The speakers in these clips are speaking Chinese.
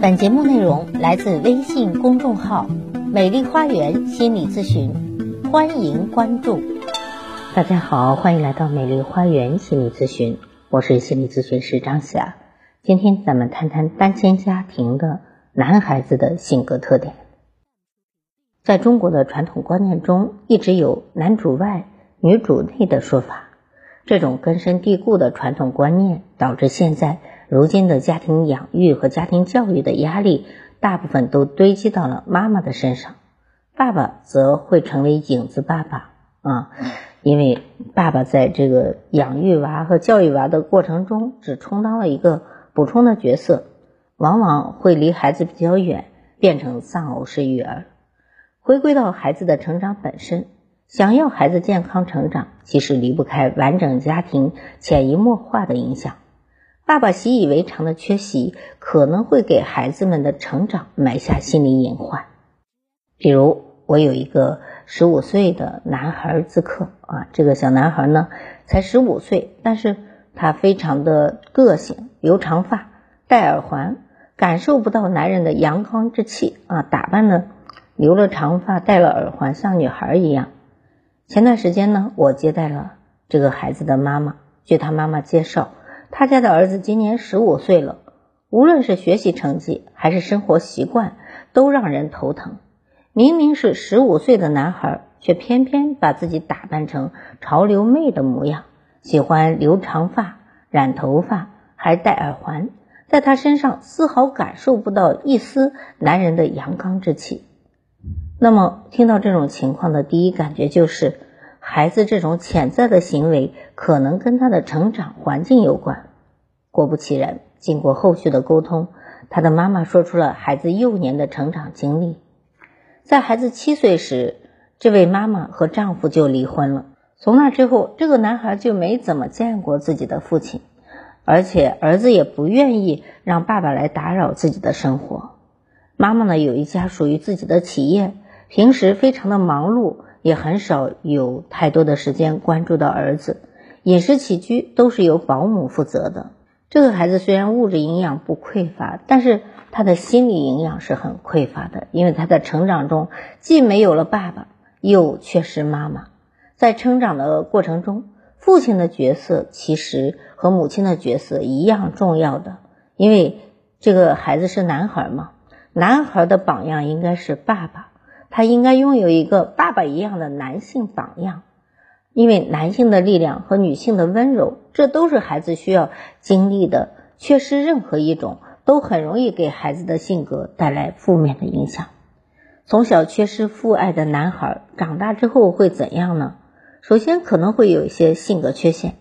本节目内容来自微信公众号“美丽花园心理咨询”，欢迎关注。大家好，欢迎来到美丽花园心理咨询，我是心理咨询师张霞。今天咱们谈谈单亲家庭的男孩子的性格特点。在中国的传统观念中，一直有“男主外，女主内”的说法。这种根深蒂固的传统观念，导致现在如今的家庭养育和家庭教育的压力，大部分都堆积到了妈妈的身上，爸爸则会成为影子爸爸啊，因为爸爸在这个养育娃和教育娃的过程中，只充当了一个补充的角色，往往会离孩子比较远，变成丧偶式育儿。回归到孩子的成长本身。想要孩子健康成长，其实离不开完整家庭潜移默化的影响。爸爸习以为常的缺席，可能会给孩子们的成长埋下心理隐患。比如，我有一个十五岁的男孩自克啊，这个小男孩呢才十五岁，但是他非常的个性，留长发，戴耳环，感受不到男人的阳刚之气啊，打扮呢留了长发，戴了耳环，像女孩一样。前段时间呢，我接待了这个孩子的妈妈。据他妈妈介绍，他家的儿子今年十五岁了，无论是学习成绩还是生活习惯，都让人头疼。明明是十五岁的男孩，却偏偏把自己打扮成潮流妹的模样，喜欢留长发、染头发，还戴耳环，在他身上丝毫感受不到一丝男人的阳刚之气。那么，听到这种情况的第一感觉就是，孩子这种潜在的行为可能跟他的成长环境有关。果不其然，经过后续的沟通，他的妈妈说出了孩子幼年的成长经历。在孩子七岁时，这位妈妈和丈夫就离婚了。从那之后，这个男孩就没怎么见过自己的父亲，而且儿子也不愿意让爸爸来打扰自己的生活。妈妈呢，有一家属于自己的企业。平时非常的忙碌，也很少有太多的时间关注到儿子，饮食起居都是由保姆负责的。这个孩子虽然物质营养不匮乏，但是他的心理营养是很匮乏的，因为他在成长中既没有了爸爸，又缺失妈妈。在成长的过程中，父亲的角色其实和母亲的角色一样重要的，因为这个孩子是男孩嘛，男孩的榜样应该是爸爸。他应该拥有一个爸爸一样的男性榜样，因为男性的力量和女性的温柔，这都是孩子需要经历的。缺失任何一种，都很容易给孩子的性格带来负面的影响。从小缺失父爱的男孩，长大之后会怎样呢？首先，可能会有一些性格缺陷。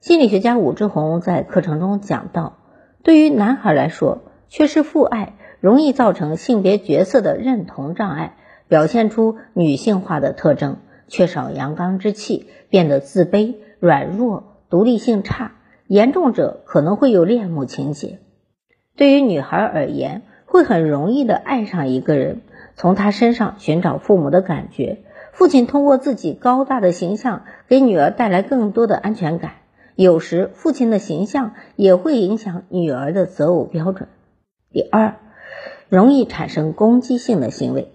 心理学家武志红在课程中讲到，对于男孩来说，缺失父爱容易造成性别角色的认同障碍。表现出女性化的特征，缺少阳刚之气，变得自卑、软弱、独立性差，严重者可能会有恋母情节。对于女孩而言，会很容易的爱上一个人，从他身上寻找父母的感觉。父亲通过自己高大的形象，给女儿带来更多的安全感。有时，父亲的形象也会影响女儿的择偶标准。第二，容易产生攻击性的行为。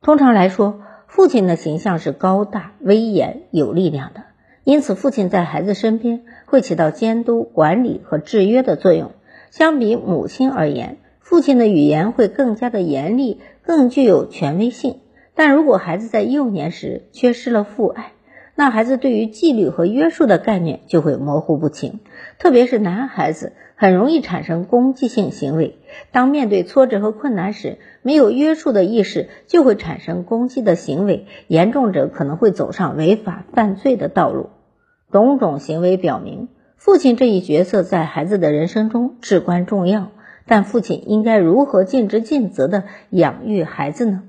通常来说，父亲的形象是高大、威严、有力量的，因此父亲在孩子身边会起到监督、管理和制约的作用。相比母亲而言，父亲的语言会更加的严厉，更具有权威性。但如果孩子在幼年时缺失了父爱，那孩子对于纪律和约束的概念就会模糊不清，特别是男孩子很容易产生攻击性行为。当面对挫折和困难时，没有约束的意识就会产生攻击的行为，严重者可能会走上违法犯罪的道路。种种行为表明，父亲这一角色在孩子的人生中至关重要。但父亲应该如何尽职尽责地养育孩子呢？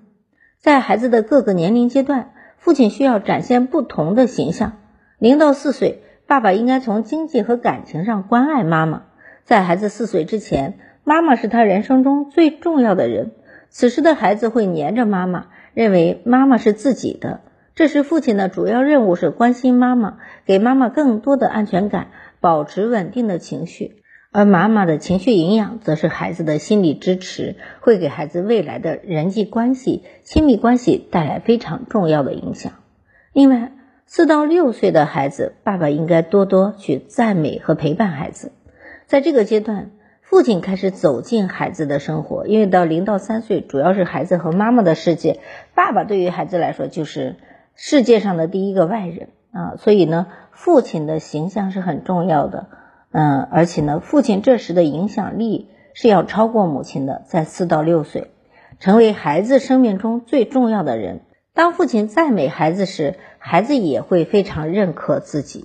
在孩子的各个年龄阶段。父亲需要展现不同的形象。零到四岁，爸爸应该从经济和感情上关爱妈妈。在孩子四岁之前，妈妈是他人生中最重要的人。此时的孩子会黏着妈妈，认为妈妈是自己的。这时，父亲的主要任务是关心妈妈，给妈妈更多的安全感，保持稳定的情绪。而妈妈的情绪营养则是孩子的心理支持，会给孩子未来的人际关系、亲密关系带来非常重要的影响。另外，四到六岁的孩子，爸爸应该多多去赞美和陪伴孩子。在这个阶段，父亲开始走进孩子的生活，因为到零到三岁，主要是孩子和妈妈的世界，爸爸对于孩子来说就是世界上的第一个外人啊，所以呢，父亲的形象是很重要的。嗯，而且呢，父亲这时的影响力是要超过母亲的，在四到六岁，成为孩子生命中最重要的人。当父亲赞美孩子时，孩子也会非常认可自己。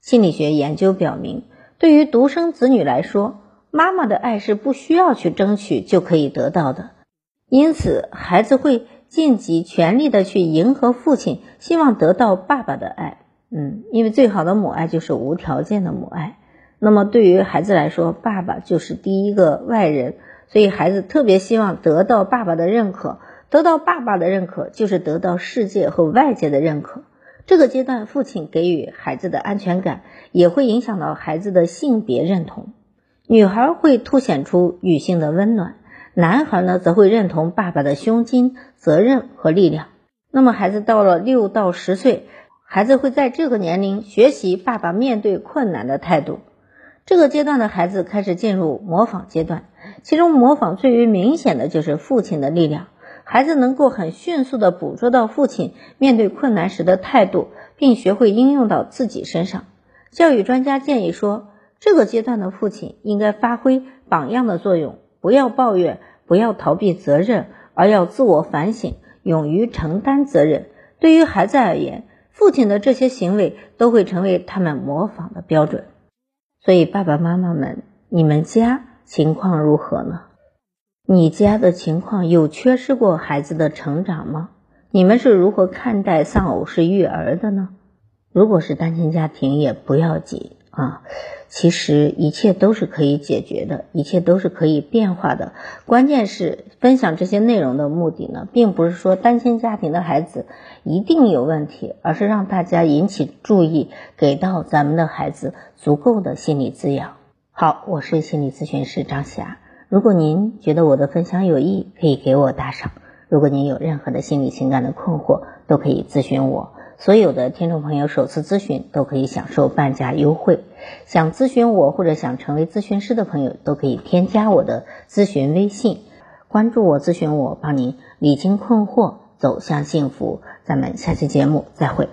心理学研究表明，对于独生子女来说，妈妈的爱是不需要去争取就可以得到的，因此孩子会尽己全力的去迎合父亲，希望得到爸爸的爱。嗯，因为最好的母爱就是无条件的母爱。那么对于孩子来说，爸爸就是第一个外人，所以孩子特别希望得到爸爸的认可。得到爸爸的认可，就是得到世界和外界的认可。这个阶段，父亲给予孩子的安全感，也会影响到孩子的性别认同。女孩会凸显出女性的温暖，男孩呢则会认同爸爸的胸襟、责任和力量。那么，孩子到了六到十岁，孩子会在这个年龄学习爸爸面对困难的态度。这个阶段的孩子开始进入模仿阶段，其中模仿最为明显的就是父亲的力量。孩子能够很迅速地捕捉到父亲面对困难时的态度，并学会应用到自己身上。教育专家建议说，这个阶段的父亲应该发挥榜样的作用，不要抱怨，不要逃避责任，而要自我反省，勇于承担责任。对于孩子而言，父亲的这些行为都会成为他们模仿的标准。所以，爸爸妈妈们，你们家情况如何呢？你家的情况有缺失过孩子的成长吗？你们是如何看待丧偶式育儿的呢？如果是单亲家庭也不要紧啊，其实一切都是可以解决的，一切都是可以变化的。关键是分享这些内容的目的呢，并不是说单亲家庭的孩子一定有问题，而是让大家引起注意，给到咱们的孩子。足够的心理滋养。好，我是心理咨询师张霞。如果您觉得我的分享有益，可以给我打赏。如果您有任何的心理情感的困惑，都可以咨询我。所有的听众朋友首次咨询都可以享受半价优惠。想咨询我或者想成为咨询师的朋友，都可以添加我的咨询微信，关注我，咨询我，帮您理清困惑，走向幸福。咱们下期节目再会。